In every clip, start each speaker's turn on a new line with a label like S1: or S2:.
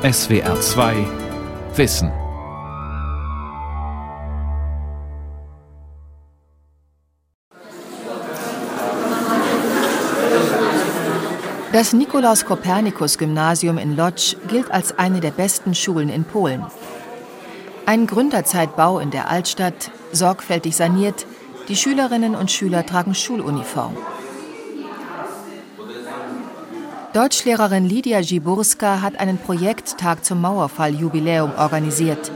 S1: SWR 2 Wissen.
S2: Das Nikolaus Kopernikus Gymnasium in Lodz gilt als eine der besten Schulen in Polen. Ein Gründerzeitbau in der Altstadt, sorgfältig saniert, die Schülerinnen und Schüler tragen Schuluniform. Deutschlehrerin Lydia Giburska hat einen Projekttag zum Mauerfalljubiläum organisiert.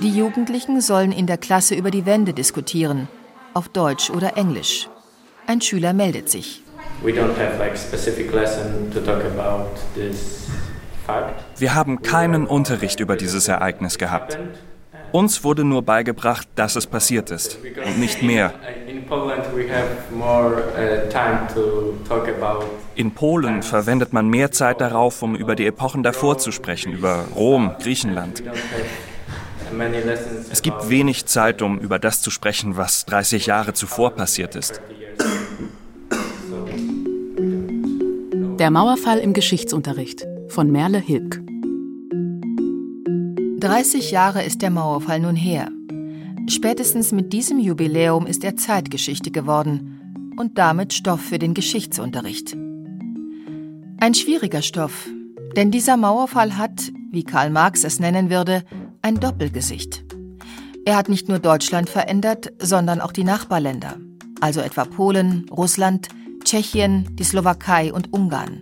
S2: Die Jugendlichen sollen in der Klasse über die Wende diskutieren, auf Deutsch oder Englisch. Ein Schüler meldet sich.
S3: Wir haben keinen Unterricht über dieses Ereignis gehabt. Uns wurde nur beigebracht, dass es passiert ist und nicht mehr. In Polen verwendet man mehr Zeit darauf, um über die Epochen davor zu sprechen, über Rom, Griechenland. Es gibt wenig Zeit, um über das zu sprechen, was 30 Jahre zuvor passiert ist.
S4: Der Mauerfall im Geschichtsunterricht von Merle Hilk.
S2: 30 Jahre ist der Mauerfall nun her. Spätestens mit diesem Jubiläum ist er Zeitgeschichte geworden und damit Stoff für den Geschichtsunterricht. Ein schwieriger Stoff, denn dieser Mauerfall hat, wie Karl Marx es nennen würde, ein Doppelgesicht. Er hat nicht nur Deutschland verändert, sondern auch die Nachbarländer, also etwa Polen, Russland, Tschechien, die Slowakei und Ungarn.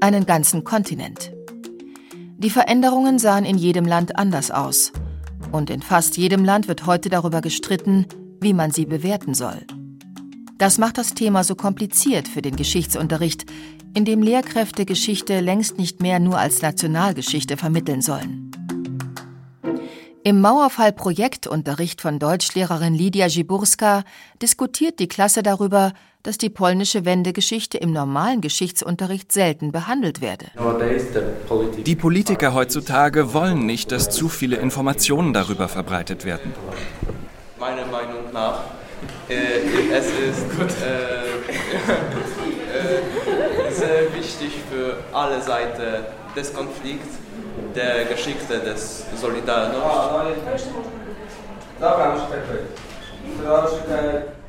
S2: Einen ganzen Kontinent. Die Veränderungen sahen in jedem Land anders aus. Und in fast jedem Land wird heute darüber gestritten, wie man sie bewerten soll. Das macht das Thema so kompliziert für den Geschichtsunterricht, in dem Lehrkräfte Geschichte längst nicht mehr nur als Nationalgeschichte vermitteln sollen. Im Mauerfall-Projektunterricht von Deutschlehrerin Lydia Giburska diskutiert die Klasse darüber, dass die polnische Wendegeschichte im normalen Geschichtsunterricht selten behandelt werde.
S3: Die Politiker heutzutage wollen nicht, dass zu viele Informationen darüber verbreitet werden.
S5: Meiner Meinung nach, äh, es ist äh, äh, sehr wichtig für alle Seiten des Konflikts, der Geschichte des Solidarność.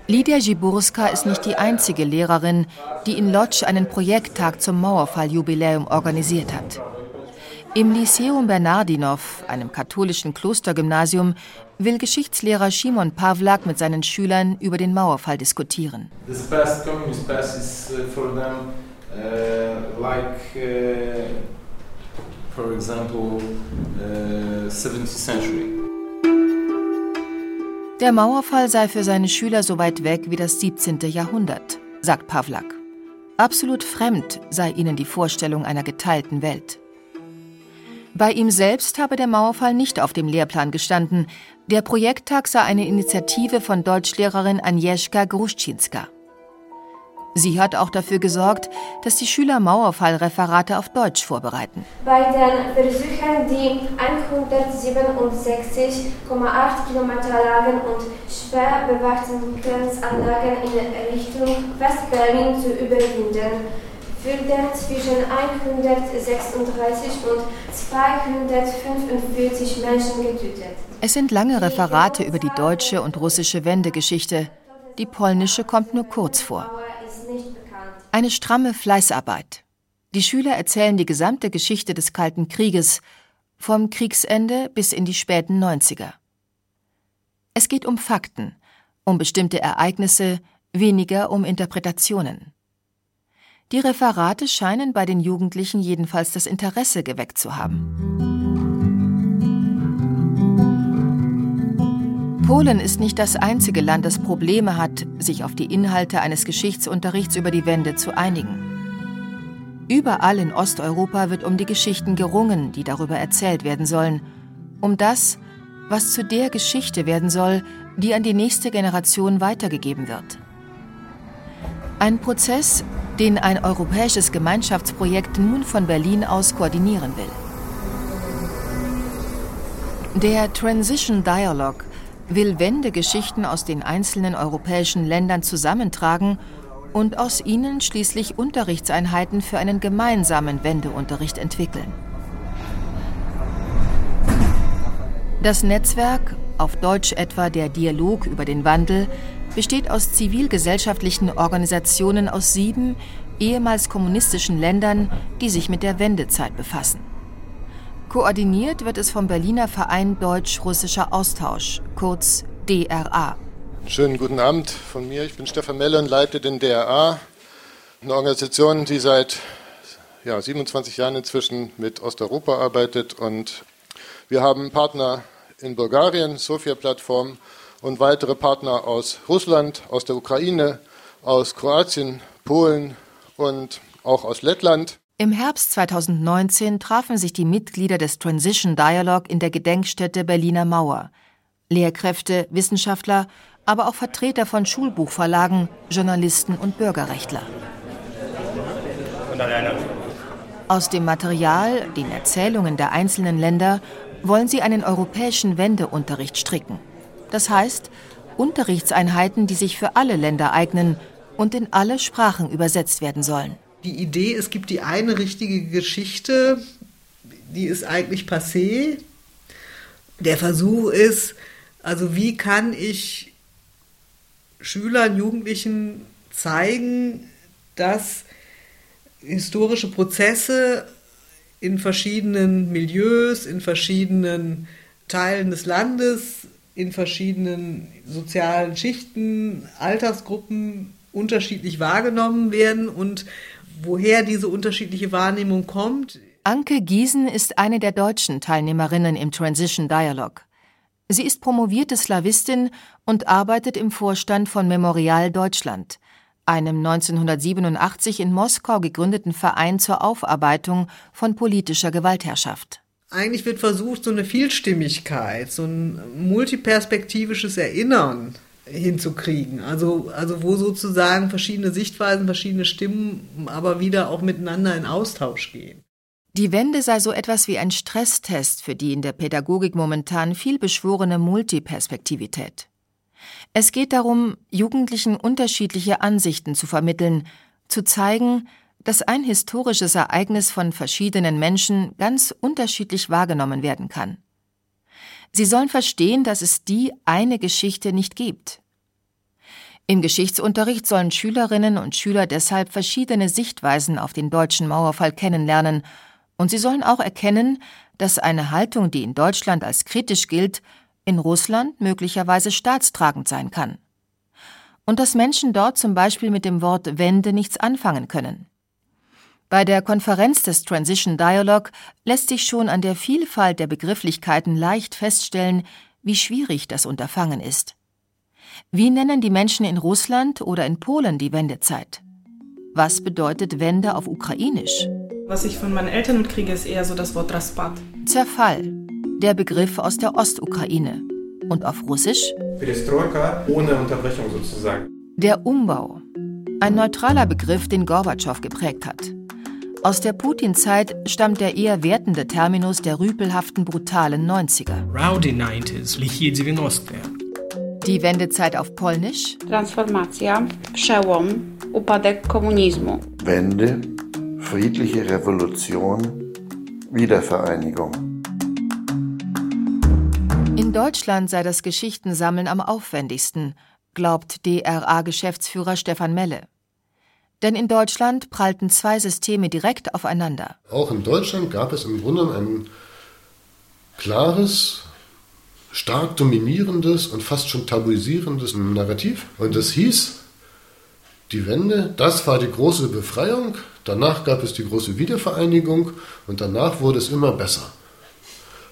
S2: Lydia Giburska ist nicht die einzige Lehrerin, die in Lodz einen Projekttag zum Mauerfalljubiläum organisiert hat. Im Lyceum Bernardinov, einem katholischen Klostergymnasium, will Geschichtslehrer Simon Pawlak mit seinen Schülern über den Mauerfall diskutieren.
S6: Past past is uh, for them uh, like, uh, for example, uh, 17th century.
S2: Der Mauerfall sei für seine Schüler so weit weg wie das 17. Jahrhundert, sagt Pawlak. Absolut fremd sei ihnen die Vorstellung einer geteilten Welt. Bei ihm selbst habe der Mauerfall nicht auf dem Lehrplan gestanden. Der Projekttag sei eine Initiative von Deutschlehrerin Agnieszka Gruszczynska. Sie hat auch dafür gesorgt, dass die Schüler Mauerfallreferate auf Deutsch vorbereiten.
S7: Bei den Versuchen, die 167,8 Kilometer langen und schwer bewachten Grenzanlagen in Richtung West-Berlin zu überwinden, wurden zwischen 136 und 245 Menschen getötet.
S2: Es sind lange Referate über die deutsche und russische Wendegeschichte. Die polnische kommt nur kurz vor. Eine stramme Fleißarbeit. Die Schüler erzählen die gesamte Geschichte des Kalten Krieges, vom Kriegsende bis in die späten 90er. Es geht um Fakten, um bestimmte Ereignisse, weniger um Interpretationen. Die Referate scheinen bei den Jugendlichen jedenfalls das Interesse geweckt zu haben. Polen ist nicht das einzige Land, das Probleme hat, sich auf die Inhalte eines Geschichtsunterrichts über die Wende zu einigen. Überall in Osteuropa wird um die Geschichten gerungen, die darüber erzählt werden sollen, um das, was zu der Geschichte werden soll, die an die nächste Generation weitergegeben wird. Ein Prozess, den ein europäisches Gemeinschaftsprojekt nun von Berlin aus koordinieren will. Der Transition Dialogue will Wendegeschichten aus den einzelnen europäischen Ländern zusammentragen und aus ihnen schließlich Unterrichtseinheiten für einen gemeinsamen Wendeunterricht entwickeln. Das Netzwerk, auf Deutsch etwa der Dialog über den Wandel, besteht aus zivilgesellschaftlichen Organisationen aus sieben ehemals kommunistischen Ländern, die sich mit der Wendezeit befassen. Koordiniert wird es vom Berliner Verein Deutsch-Russischer Austausch, kurz DRA.
S8: Schönen guten Abend von mir. Ich bin Stefan Melle und leite den DRA, eine Organisation, die seit ja, 27 Jahren inzwischen mit Osteuropa arbeitet. Und wir haben Partner in Bulgarien, Sofia-Plattform, und weitere Partner aus Russland, aus der Ukraine, aus Kroatien, Polen und auch aus Lettland.
S2: Im Herbst 2019 trafen sich die Mitglieder des Transition Dialogue in der Gedenkstätte Berliner Mauer. Lehrkräfte, Wissenschaftler, aber auch Vertreter von Schulbuchverlagen, Journalisten und Bürgerrechtler. Aus dem Material, den Erzählungen der einzelnen Länder, wollen sie einen europäischen Wendeunterricht stricken. Das heißt, Unterrichtseinheiten, die sich für alle Länder eignen und in alle Sprachen übersetzt werden sollen.
S9: Die Idee, es gibt die eine richtige Geschichte, die ist eigentlich passé. Der Versuch ist, also wie kann ich Schülern, Jugendlichen zeigen, dass historische Prozesse in verschiedenen Milieus, in verschiedenen Teilen des Landes, in verschiedenen sozialen Schichten, Altersgruppen unterschiedlich wahrgenommen werden und woher diese unterschiedliche Wahrnehmung kommt.
S2: Anke Giesen ist eine der deutschen Teilnehmerinnen im Transition Dialogue. Sie ist promovierte Slawistin und arbeitet im Vorstand von Memorial Deutschland, einem 1987 in Moskau gegründeten Verein zur Aufarbeitung von politischer Gewaltherrschaft.
S9: Eigentlich wird versucht, so eine Vielstimmigkeit, so ein multiperspektivisches Erinnern hinzukriegen. Also, also wo sozusagen verschiedene Sichtweisen, verschiedene Stimmen aber wieder auch miteinander in Austausch gehen.
S2: Die Wende sei so etwas wie ein Stresstest für die in der Pädagogik momentan viel beschworene Multiperspektivität. Es geht darum, Jugendlichen unterschiedliche Ansichten zu vermitteln, zu zeigen, dass ein historisches Ereignis von verschiedenen Menschen ganz unterschiedlich wahrgenommen werden kann. Sie sollen verstehen, dass es die eine Geschichte nicht gibt. Im Geschichtsunterricht sollen Schülerinnen und Schüler deshalb verschiedene Sichtweisen auf den deutschen Mauerfall kennenlernen und sie sollen auch erkennen, dass eine Haltung, die in Deutschland als kritisch gilt, in Russland möglicherweise staatstragend sein kann. Und dass Menschen dort zum Beispiel mit dem Wort Wende nichts anfangen können. Bei der Konferenz des Transition Dialogue lässt sich schon an der Vielfalt der Begrifflichkeiten leicht feststellen, wie schwierig das Unterfangen ist. Wie nennen die Menschen in Russland oder in Polen die Wendezeit? Was bedeutet Wende auf Ukrainisch?
S10: Was ich von meinen Eltern mitkriege, ist eher so das Wort Raspat.
S2: Zerfall, der Begriff aus der Ostukraine. Und auf Russisch?
S6: Perestroika ohne Unterbrechung sozusagen.
S2: Der Umbau, ein neutraler Begriff, den Gorbatschow geprägt hat. Aus der Putin-Zeit stammt der eher wertende Terminus der rüpelhaften, brutalen 90er.
S11: Rowdy 90s, lichie 90
S2: Die Wendezeit auf Polnisch?
S12: Transformacja, przełom, upadek komunizmu.
S13: Wende, friedliche Revolution, Wiedervereinigung.
S2: In Deutschland sei das Geschichtensammeln am aufwendigsten, glaubt DRA-Geschäftsführer Stefan Melle. Denn in Deutschland prallten zwei Systeme direkt aufeinander.
S8: Auch in Deutschland gab es im Grunde ein klares, stark dominierendes und fast schon tabuisierendes Narrativ. Und das hieß, die Wende, das war die große Befreiung, danach gab es die große Wiedervereinigung und danach wurde es immer besser.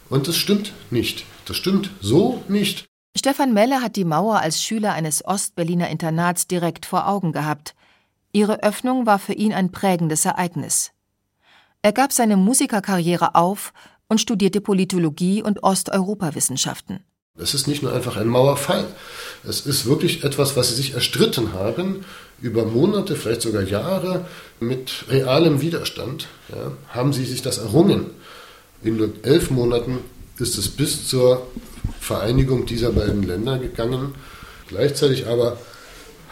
S8: Und das stimmt nicht. Das stimmt so nicht.
S2: Stefan Melle hat die Mauer als Schüler eines Ostberliner Internats direkt vor Augen gehabt. Ihre Öffnung war für ihn ein prägendes Ereignis. Er gab seine Musikerkarriere auf und studierte Politologie und Osteuropawissenschaften.
S8: Es ist nicht nur einfach ein Mauerfall. Es ist wirklich etwas, was sie sich erstritten haben, über Monate, vielleicht sogar Jahre, mit realem Widerstand, ja, haben sie sich das errungen. In nur elf Monaten ist es bis zur Vereinigung dieser beiden Länder gegangen. Gleichzeitig aber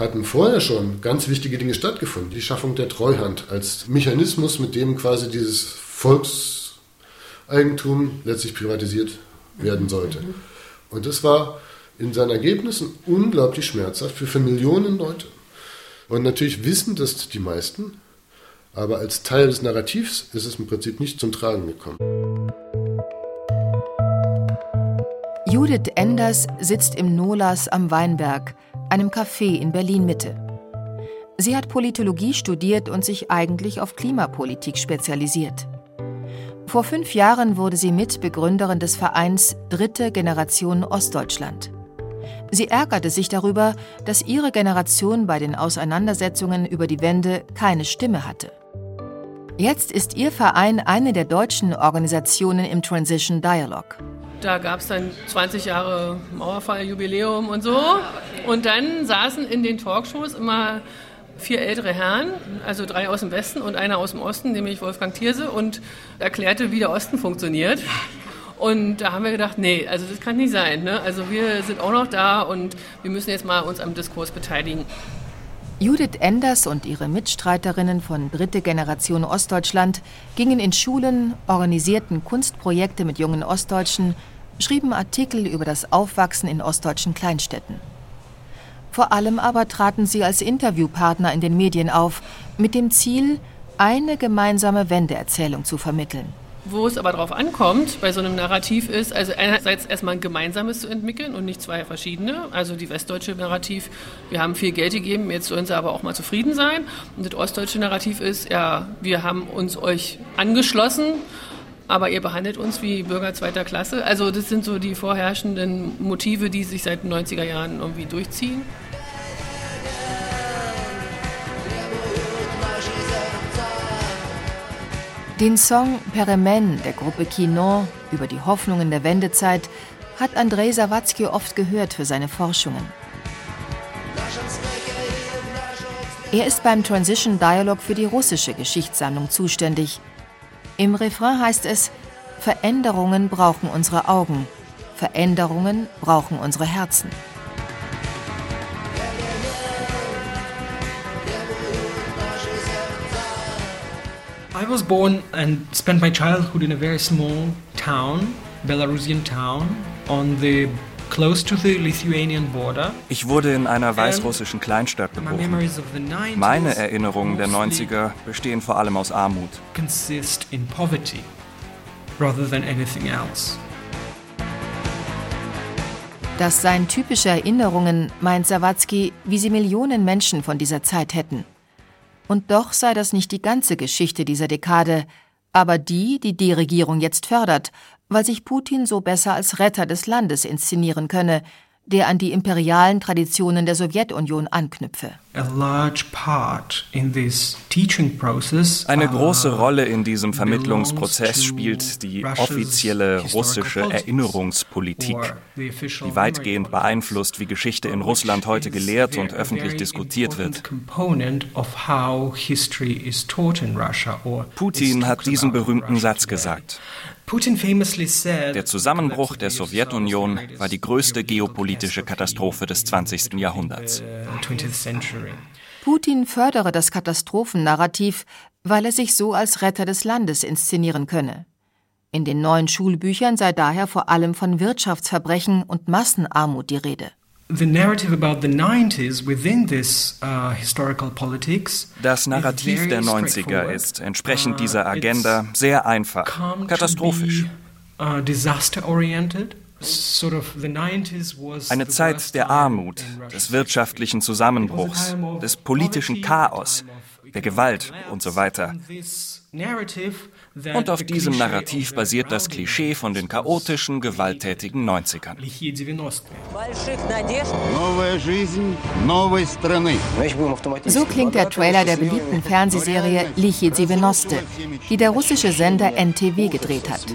S8: hatten vorher schon ganz wichtige Dinge stattgefunden. Die Schaffung der Treuhand als Mechanismus, mit dem quasi dieses Volkseigentum letztlich privatisiert werden sollte. Und das war in seinen Ergebnissen unglaublich schmerzhaft für, für Millionen Leute. Und natürlich wissen das die meisten, aber als Teil des Narrativs ist es im Prinzip nicht zum Tragen gekommen.
S2: Judith Enders sitzt im Nolas am Weinberg, einem Café in Berlin-Mitte. Sie hat Politologie studiert und sich eigentlich auf Klimapolitik spezialisiert. Vor fünf Jahren wurde sie Mitbegründerin des Vereins Dritte Generation Ostdeutschland. Sie ärgerte sich darüber, dass ihre Generation bei den Auseinandersetzungen über die Wende keine Stimme hatte. Jetzt ist ihr Verein eine der deutschen Organisationen im Transition Dialogue.
S14: Da gab es dann 20 Jahre Mauerfall-Jubiläum und so. Und dann saßen in den Talkshows immer vier ältere Herren, also drei aus dem Westen und einer aus dem Osten, nämlich Wolfgang Thierse, und erklärte, wie der Osten funktioniert. Und da haben wir gedacht, nee, also das kann nicht sein. Ne? Also wir sind auch noch da und wir müssen jetzt mal uns am Diskurs beteiligen.
S2: Judith Enders und ihre Mitstreiterinnen von Dritte Generation Ostdeutschland gingen in Schulen, organisierten Kunstprojekte mit jungen Ostdeutschen, schrieben Artikel über das Aufwachsen in ostdeutschen Kleinstädten. Vor allem aber traten sie als Interviewpartner in den Medien auf, mit dem Ziel, eine gemeinsame Wendeerzählung zu vermitteln.
S14: Wo es aber darauf ankommt, bei so einem Narrativ ist, also einerseits erstmal ein gemeinsames zu entwickeln und nicht zwei verschiedene. Also die westdeutsche Narrativ, wir haben viel Geld gegeben, jetzt sollen sie aber auch mal zufrieden sein. Und das ostdeutsche Narrativ ist, ja, wir haben uns euch angeschlossen, aber ihr behandelt uns wie Bürger zweiter Klasse. Also das sind so die vorherrschenden Motive, die sich seit den 90er Jahren irgendwie durchziehen.
S2: Den Song Peremen der Gruppe Kinon über die Hoffnungen der Wendezeit hat Andrei Sawatzki oft gehört für seine Forschungen. Er ist beim Transition Dialogue für die russische Geschichtssammlung zuständig. Im Refrain heißt es, Veränderungen brauchen unsere Augen, Veränderungen brauchen unsere Herzen.
S11: I was born and spent my childhood in a very small town, Belarusian town, on the close to the Lithuanian border.
S3: Ich wurde in einer weißrussischen Kleinstadt geboren. Meine Erinnerungen der 90er bestehen vor allem aus Armut.
S11: Consist in poverty rather than anything else.
S2: Das seien typische Erinnerungen, meint Sawatzki, wie sie Millionen Menschen von dieser Zeit hätten. Und doch sei das nicht die ganze Geschichte dieser Dekade, aber die, die die Regierung jetzt fördert, weil sich Putin so besser als Retter des Landes inszenieren könne, der an die imperialen Traditionen der Sowjetunion anknüpfe.
S3: Eine große Rolle in diesem Vermittlungsprozess spielt die offizielle russische Erinnerungspolitik, die weitgehend beeinflusst, wie Geschichte in Russland heute gelehrt und öffentlich diskutiert wird. Putin hat diesen berühmten Satz gesagt. Der Zusammenbruch der Sowjetunion war die größte geopolitische Katastrophe des 20. Jahrhunderts.
S2: Putin fördere das Katastrophennarrativ, weil er sich so als Retter des Landes inszenieren könne. In den neuen Schulbüchern sei daher vor allem von Wirtschaftsverbrechen und Massenarmut die Rede.
S11: Uh,
S3: das Narrativ der 90er ist entsprechend dieser uh, Agenda sehr einfach, katastrophisch.
S11: Uh,
S3: Eine Zeit der Armut, des wirtschaftlichen Zusammenbruchs, des politischen Chaos, der Gewalt und so weiter. Und auf diesem Narrativ basiert das Klischee von den chaotischen, gewalttätigen 90ern.
S2: So klingt der Trailer der beliebten Fernsehserie Lichie 90, die der russische Sender NTV gedreht hat.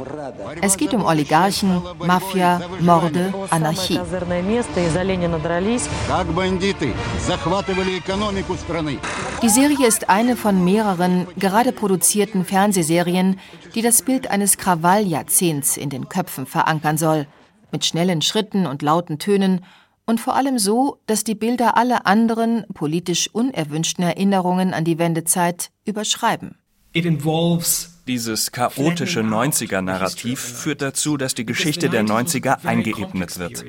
S2: Es geht um Oligarchen, Mafia, Morde, Anarchie. Die Serie ist eine von mehreren gerade produzierten Fernsehserien, die das Bild eines Krawalljahrzehnts in den Köpfen verankern soll, mit schnellen Schritten und lauten Tönen und vor allem so, dass die Bilder alle anderen, politisch unerwünschten Erinnerungen an die Wendezeit überschreiben.
S11: It involves
S3: Dieses chaotische 90er-Narrativ führt dazu, dass die Geschichte der 90er eingeebnet wird.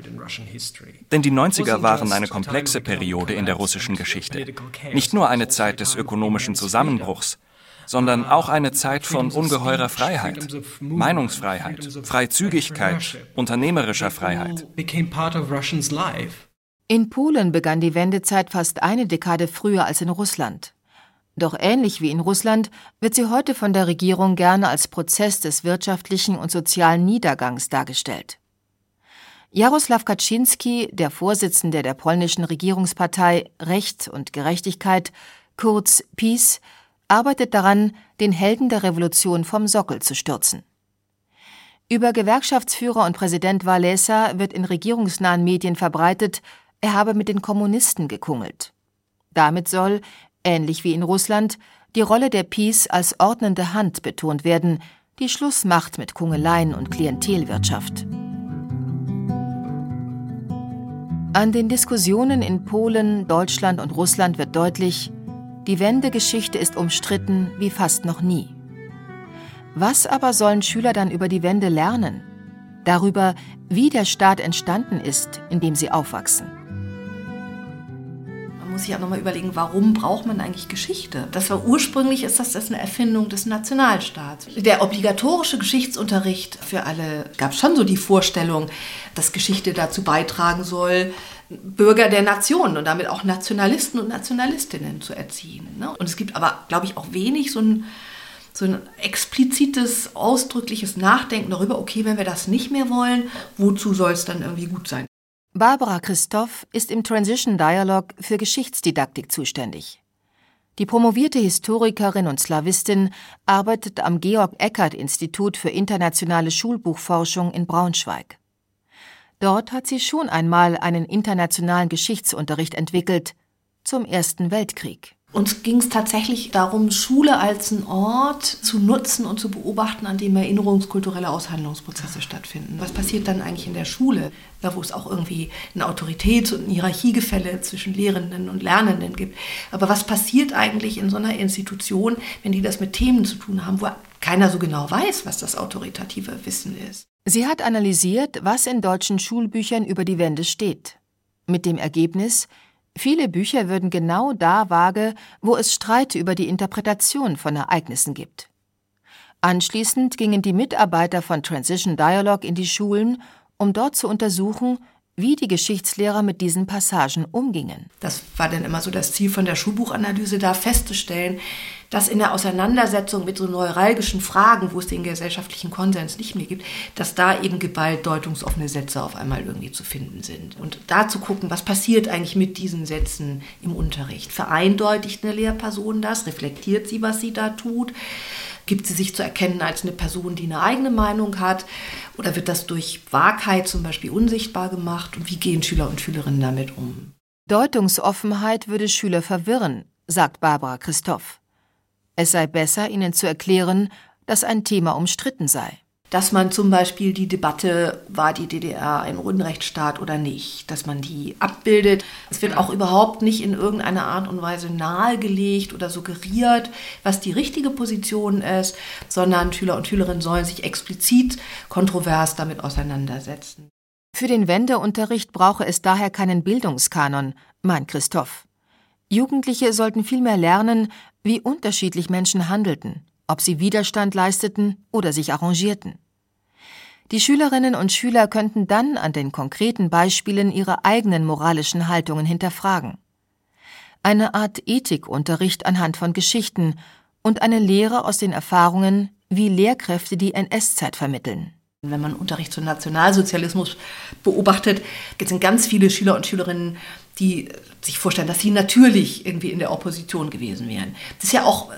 S3: Denn die 90er waren eine komplexe Periode in der russischen Geschichte. Nicht nur eine Zeit des ökonomischen Zusammenbruchs, sondern auch eine Zeit von ungeheurer Freiheit, Meinungsfreiheit, Freizügigkeit, unternehmerischer Freiheit.
S2: In Polen begann die Wendezeit fast eine Dekade früher als in Russland. Doch ähnlich wie in Russland wird sie heute von der Regierung gerne als Prozess des wirtschaftlichen und sozialen Niedergangs dargestellt. Jaroslaw Kaczynski, der Vorsitzende der polnischen Regierungspartei Recht und Gerechtigkeit, kurz PiS, arbeitet daran, den Helden der Revolution vom Sockel zu stürzen. Über Gewerkschaftsführer und Präsident Walesa wird in regierungsnahen Medien verbreitet, er habe mit den Kommunisten gekungelt. Damit soll, ähnlich wie in Russland, die Rolle der Peace als ordnende Hand betont werden, die Schluss macht mit Kungeleien und Klientelwirtschaft. An den Diskussionen in Polen, Deutschland und Russland wird deutlich, die Wendegeschichte ist umstritten wie fast noch nie. Was aber sollen Schüler dann über die Wende lernen? Darüber, wie der Staat entstanden ist, in dem sie aufwachsen.
S15: Muss sich auch nochmal überlegen, warum braucht man eigentlich Geschichte? Das war ursprünglich ist das, das eine Erfindung des Nationalstaats. Der obligatorische Geschichtsunterricht für alle gab schon so die Vorstellung, dass Geschichte dazu beitragen soll, Bürger der Nation und damit auch Nationalisten und Nationalistinnen zu erziehen. Ne? Und es gibt aber, glaube ich, auch wenig so ein, so ein explizites, ausdrückliches Nachdenken darüber, okay, wenn wir das nicht mehr wollen, wozu soll es dann irgendwie gut sein?
S2: Barbara Christoph ist im Transition Dialogue für Geschichtsdidaktik zuständig. Die promovierte Historikerin und Slawistin arbeitet am Georg Eckert Institut für internationale Schulbuchforschung in Braunschweig. Dort hat sie schon einmal einen internationalen Geschichtsunterricht entwickelt zum Ersten Weltkrieg.
S15: Uns ging es tatsächlich darum, Schule als einen Ort zu nutzen und zu beobachten, an dem erinnerungskulturelle Aushandlungsprozesse stattfinden. Was passiert dann eigentlich in der Schule, da wo es auch irgendwie ein Autoritäts- und ein Hierarchiegefälle zwischen Lehrenden und Lernenden gibt. Aber was passiert eigentlich in so einer Institution, wenn die das mit Themen zu tun haben, wo keiner so genau weiß, was das autoritative Wissen ist?
S2: Sie hat analysiert, was in deutschen Schulbüchern über die Wende steht. Mit dem Ergebnis, viele Bücher würden genau da vage, wo es Streit über die Interpretation von Ereignissen gibt. Anschließend gingen die Mitarbeiter von Transition Dialogue in die Schulen, um dort zu untersuchen, wie die Geschichtslehrer mit diesen Passagen umgingen.
S15: Das war dann immer so das Ziel von der Schulbuchanalyse, da festzustellen, dass in der Auseinandersetzung mit so neuralgischen Fragen, wo es den gesellschaftlichen Konsens nicht mehr gibt, dass da eben geballt deutungsoffene Sätze auf einmal irgendwie zu finden sind. Und da zu gucken, was passiert eigentlich mit diesen Sätzen im Unterricht. Vereindeutigt eine Lehrperson das? Reflektiert sie, was sie da tut? Gibt sie sich zu erkennen als eine Person, die eine eigene Meinung hat? Oder wird das durch Wahrheit zum Beispiel unsichtbar gemacht? Und wie gehen Schüler und Schülerinnen damit um?
S2: Deutungsoffenheit würde Schüler verwirren, sagt Barbara Christoph. Es sei besser, ihnen zu erklären, dass ein Thema umstritten sei
S15: dass man zum Beispiel die Debatte, war die DDR ein Unrechtsstaat oder nicht, dass man die abbildet. Es wird auch überhaupt nicht in irgendeiner Art und Weise nahegelegt oder suggeriert, was die richtige Position ist, sondern Schüler und Schülerinnen sollen sich explizit kontrovers damit auseinandersetzen.
S2: Für den Wendeunterricht brauche es daher keinen Bildungskanon, meint Christoph. Jugendliche sollten vielmehr lernen, wie unterschiedlich Menschen handelten ob sie Widerstand leisteten oder sich arrangierten. Die Schülerinnen und Schüler könnten dann an den konkreten Beispielen ihre eigenen moralischen Haltungen hinterfragen. Eine Art Ethikunterricht anhand von Geschichten und eine Lehre aus den Erfahrungen, wie Lehrkräfte die NS-Zeit vermitteln.
S15: Wenn man Unterricht zum Nationalsozialismus beobachtet, sind ganz viele Schüler und Schülerinnen, die sich vorstellen, dass sie natürlich irgendwie in der Opposition gewesen wären. Das ist ja auch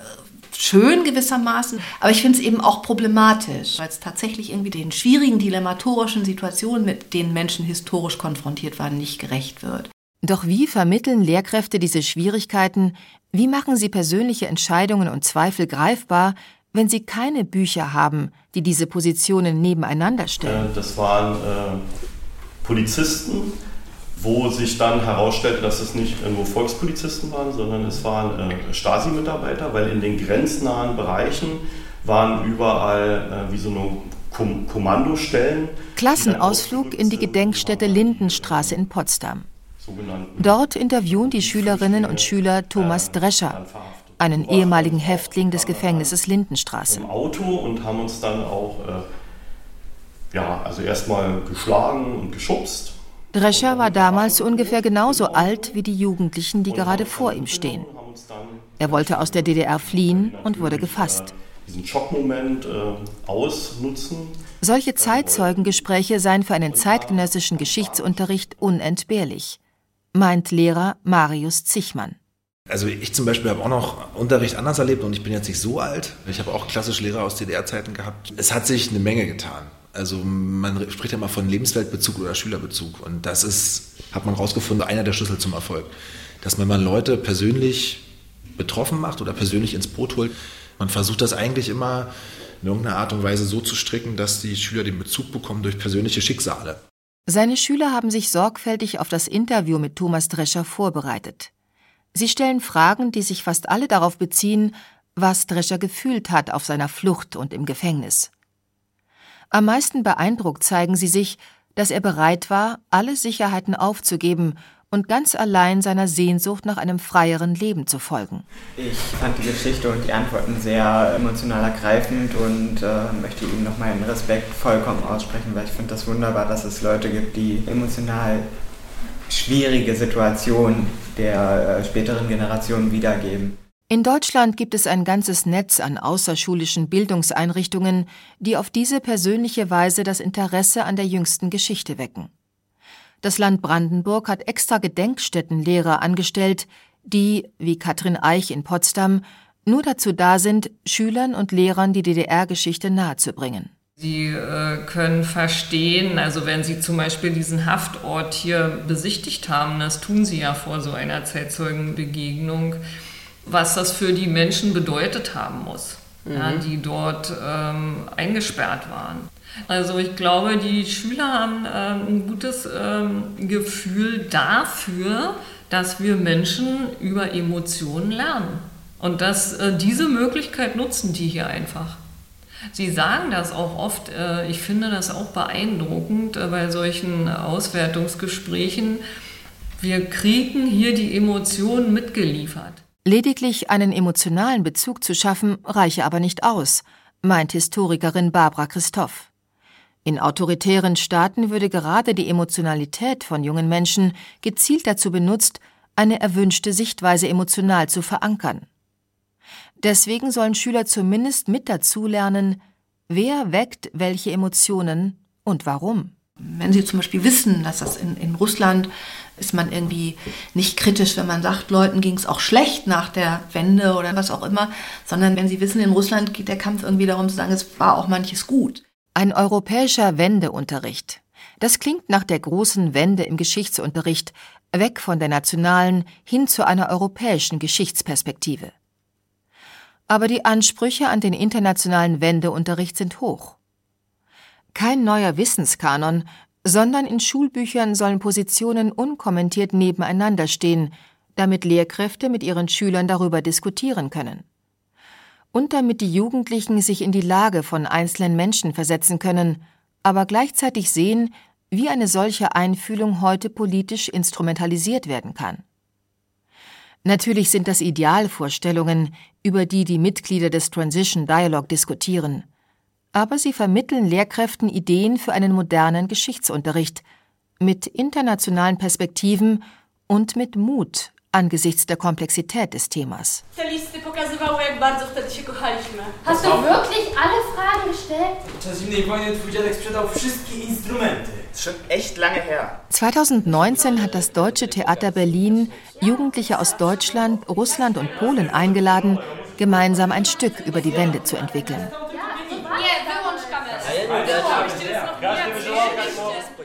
S15: schön gewissermaßen, aber ich finde es eben auch problematisch, weil es tatsächlich irgendwie den schwierigen dilemmatorischen Situationen, mit denen Menschen historisch konfrontiert waren, nicht gerecht wird.
S2: Doch wie vermitteln Lehrkräfte diese Schwierigkeiten? Wie machen sie persönliche Entscheidungen und Zweifel greifbar, wenn sie keine Bücher haben, die diese Positionen nebeneinander stellen?
S16: Äh, das waren äh, Polizisten, wo sich dann herausstellte, dass es nicht nur Volkspolizisten waren, sondern es waren äh, Stasi-Mitarbeiter, weil in den grenznahen Bereichen waren überall äh, wie so eine Kom Kommandostellen.
S2: Klassenausflug in die Gedenkstätte Lindenstraße in Potsdam. Dort interviewen die Schülerinnen und Schüler Thomas Drescher, einen ehemaligen Häftling des Gefängnisses Lindenstraße.
S16: Im Auto und haben uns dann auch äh, ja, also erstmal geschlagen und geschubst.
S2: Drescher war damals ungefähr genauso alt wie die Jugendlichen, die gerade vor ihm stehen. Er wollte aus der DDR fliehen und wurde gefasst
S16: diesen Schockmoment äh, ausnutzen.
S2: Solche Zeitzeugengespräche seien für einen zeitgenössischen Geschichtsunterricht unentbehrlich, meint Lehrer Marius Zichmann.
S17: Also ich zum Beispiel habe auch noch Unterricht anders erlebt und ich bin jetzt nicht so alt. Ich habe auch klassisch Lehrer aus DDR-Zeiten gehabt. Es hat sich eine Menge getan. Also man spricht ja mal von Lebensweltbezug oder Schülerbezug und das ist, hat man herausgefunden, einer der Schlüssel zum Erfolg. Dass man mal Leute persönlich betroffen macht oder persönlich ins Boot holt, man versucht das eigentlich immer in irgendeiner Art und Weise so zu stricken, dass die Schüler den Bezug bekommen durch persönliche Schicksale.
S2: Seine Schüler haben sich sorgfältig auf das Interview mit Thomas Drescher vorbereitet. Sie stellen Fragen, die sich fast alle darauf beziehen, was Drescher gefühlt hat auf seiner Flucht und im Gefängnis. Am meisten beeindruckt zeigen sie sich, dass er bereit war, alle Sicherheiten aufzugeben und ganz allein seiner Sehnsucht nach einem freieren Leben zu folgen.
S18: Ich fand die Geschichte und die Antworten sehr emotional ergreifend und äh, möchte ihm noch meinen Respekt vollkommen aussprechen, weil ich finde das wunderbar, dass es Leute gibt, die emotional schwierige Situationen der äh, späteren Generationen wiedergeben.
S2: In Deutschland gibt es ein ganzes Netz an außerschulischen Bildungseinrichtungen, die auf diese persönliche Weise das Interesse an der jüngsten Geschichte wecken. Das Land Brandenburg hat extra Gedenkstättenlehrer angestellt, die, wie Katrin Eich in Potsdam, nur dazu da sind, Schülern und Lehrern die DDR-Geschichte nahezubringen.
S19: Sie äh, können verstehen, also wenn Sie zum Beispiel diesen Haftort hier besichtigt haben, das tun Sie ja vor so einer Zeitzeugenbegegnung, was das für die Menschen bedeutet haben muss, mhm. ja, die dort ähm, eingesperrt waren. Also ich glaube, die Schüler haben ähm, ein gutes ähm, Gefühl dafür, dass wir Menschen über Emotionen lernen. Und dass äh, diese Möglichkeit nutzen die hier einfach. Sie sagen das auch oft, äh, ich finde das auch beeindruckend äh, bei solchen Auswertungsgesprächen. Wir kriegen hier die Emotionen mitgeliefert.
S2: Lediglich einen emotionalen Bezug zu schaffen, reiche aber nicht aus, meint Historikerin Barbara Christoph. In autoritären Staaten würde gerade die Emotionalität von jungen Menschen gezielt dazu benutzt, eine erwünschte Sichtweise emotional zu verankern. Deswegen sollen Schüler zumindest mit dazulernen, wer weckt welche Emotionen und warum.
S15: Wenn Sie zum Beispiel wissen, dass das in, in Russland ist man irgendwie nicht kritisch, wenn man sagt, Leuten ging es auch schlecht nach der Wende oder was auch immer, sondern wenn Sie wissen, in Russland geht der Kampf irgendwie darum zu sagen, es war auch manches gut.
S2: Ein europäischer Wendeunterricht. Das klingt nach der großen Wende im Geschichtsunterricht, weg von der nationalen hin zu einer europäischen Geschichtsperspektive. Aber die Ansprüche an den internationalen Wendeunterricht sind hoch. Kein neuer Wissenskanon, sondern in Schulbüchern sollen Positionen unkommentiert nebeneinander stehen, damit Lehrkräfte mit ihren Schülern darüber diskutieren können und damit die Jugendlichen sich in die Lage von einzelnen Menschen versetzen können, aber gleichzeitig sehen, wie eine solche Einfühlung heute politisch instrumentalisiert werden kann. Natürlich sind das Idealvorstellungen, über die die Mitglieder des Transition Dialogue diskutieren, aber sie vermitteln Lehrkräften Ideen für einen modernen Geschichtsunterricht mit internationalen Perspektiven und mit Mut angesichts der Komplexität des Themas.
S7: Hast du wirklich alle Fragen gestellt?
S18: ist schon echt lange her.
S2: 2019 hat das Deutsche Theater Berlin Jugendliche aus Deutschland, Russland und Polen eingeladen, gemeinsam ein Stück über die Wende zu entwickeln.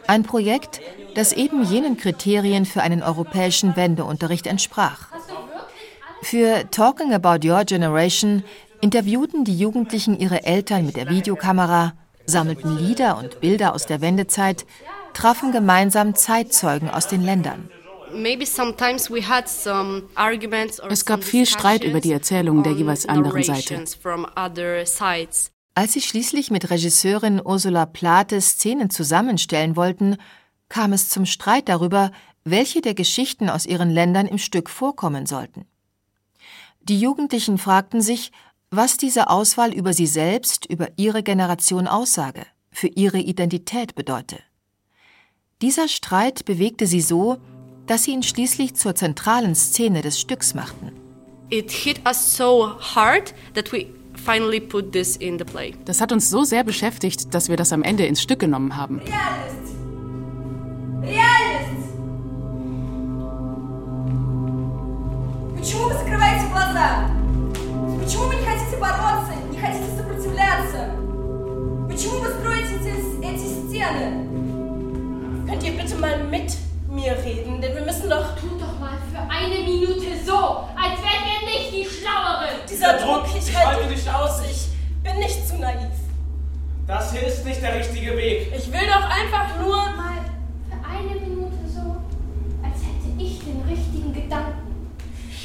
S2: Ein Projekt, das eben jenen Kriterien für einen europäischen Wendeunterricht entsprach. Für Talking About Your Generation interviewten die Jugendlichen ihre Eltern mit der Videokamera, sammelten Lieder und Bilder aus der Wendezeit, trafen gemeinsam Zeitzeugen aus den Ländern.
S4: Es gab viel Streit über die Erzählungen der jeweils anderen Seite.
S2: Als sie schließlich mit Regisseurin Ursula Plate Szenen zusammenstellen wollten, kam es zum Streit darüber, welche der Geschichten aus ihren Ländern im Stück vorkommen sollten. Die Jugendlichen fragten sich, was diese Auswahl über sie selbst, über ihre Generation aussage, für ihre Identität bedeute. Dieser Streit bewegte sie so, dass sie ihn schließlich zur zentralen Szene des Stücks machten.
S15: It hit us so hard that we finally put this in the play.
S4: Das hat uns so sehr beschäftigt, dass wir das am Ende ins Stück genommen haben.
S20: Реальность! Реальность! Почему вы закрываете глаза? Почему вы не хотите boroться, не хотите сопротивляться? Почему вы строите эти, эти стены?
S21: Könnt ihr bitte mal mit mir reden, denn wir müssen doch...
S22: Für eine Minute so, als wärt ihr nicht die Schlaueren.
S21: Dieser Druck, ich, halte nicht aus, ich bin nicht zu naiv.
S23: Das hier ist nicht der richtige Weg.
S21: Ich will doch einfach nur...
S22: Mal für eine Minute so, als hätte ich den richtigen Gedanken.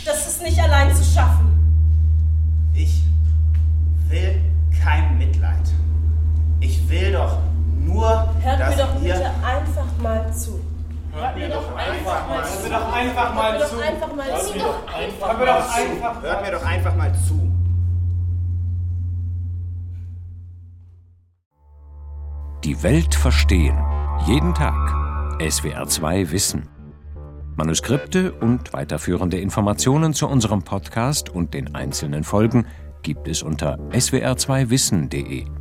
S21: Das ist nicht allein zu schaffen.
S24: Ich will kein Mitleid. Ich will doch nur,
S21: Hört
S24: dass
S21: mir doch
S24: ihr
S21: bitte einfach mal zu.
S23: Hört mir doch einfach mal zu. Hört mir doch einfach mal zu.
S24: Hört mir doch einfach mal zu.
S1: Die Welt verstehen. Jeden Tag. SWR2 Wissen. Manuskripte und weiterführende Informationen zu unserem Podcast und den einzelnen Folgen gibt es unter swr2wissen.de.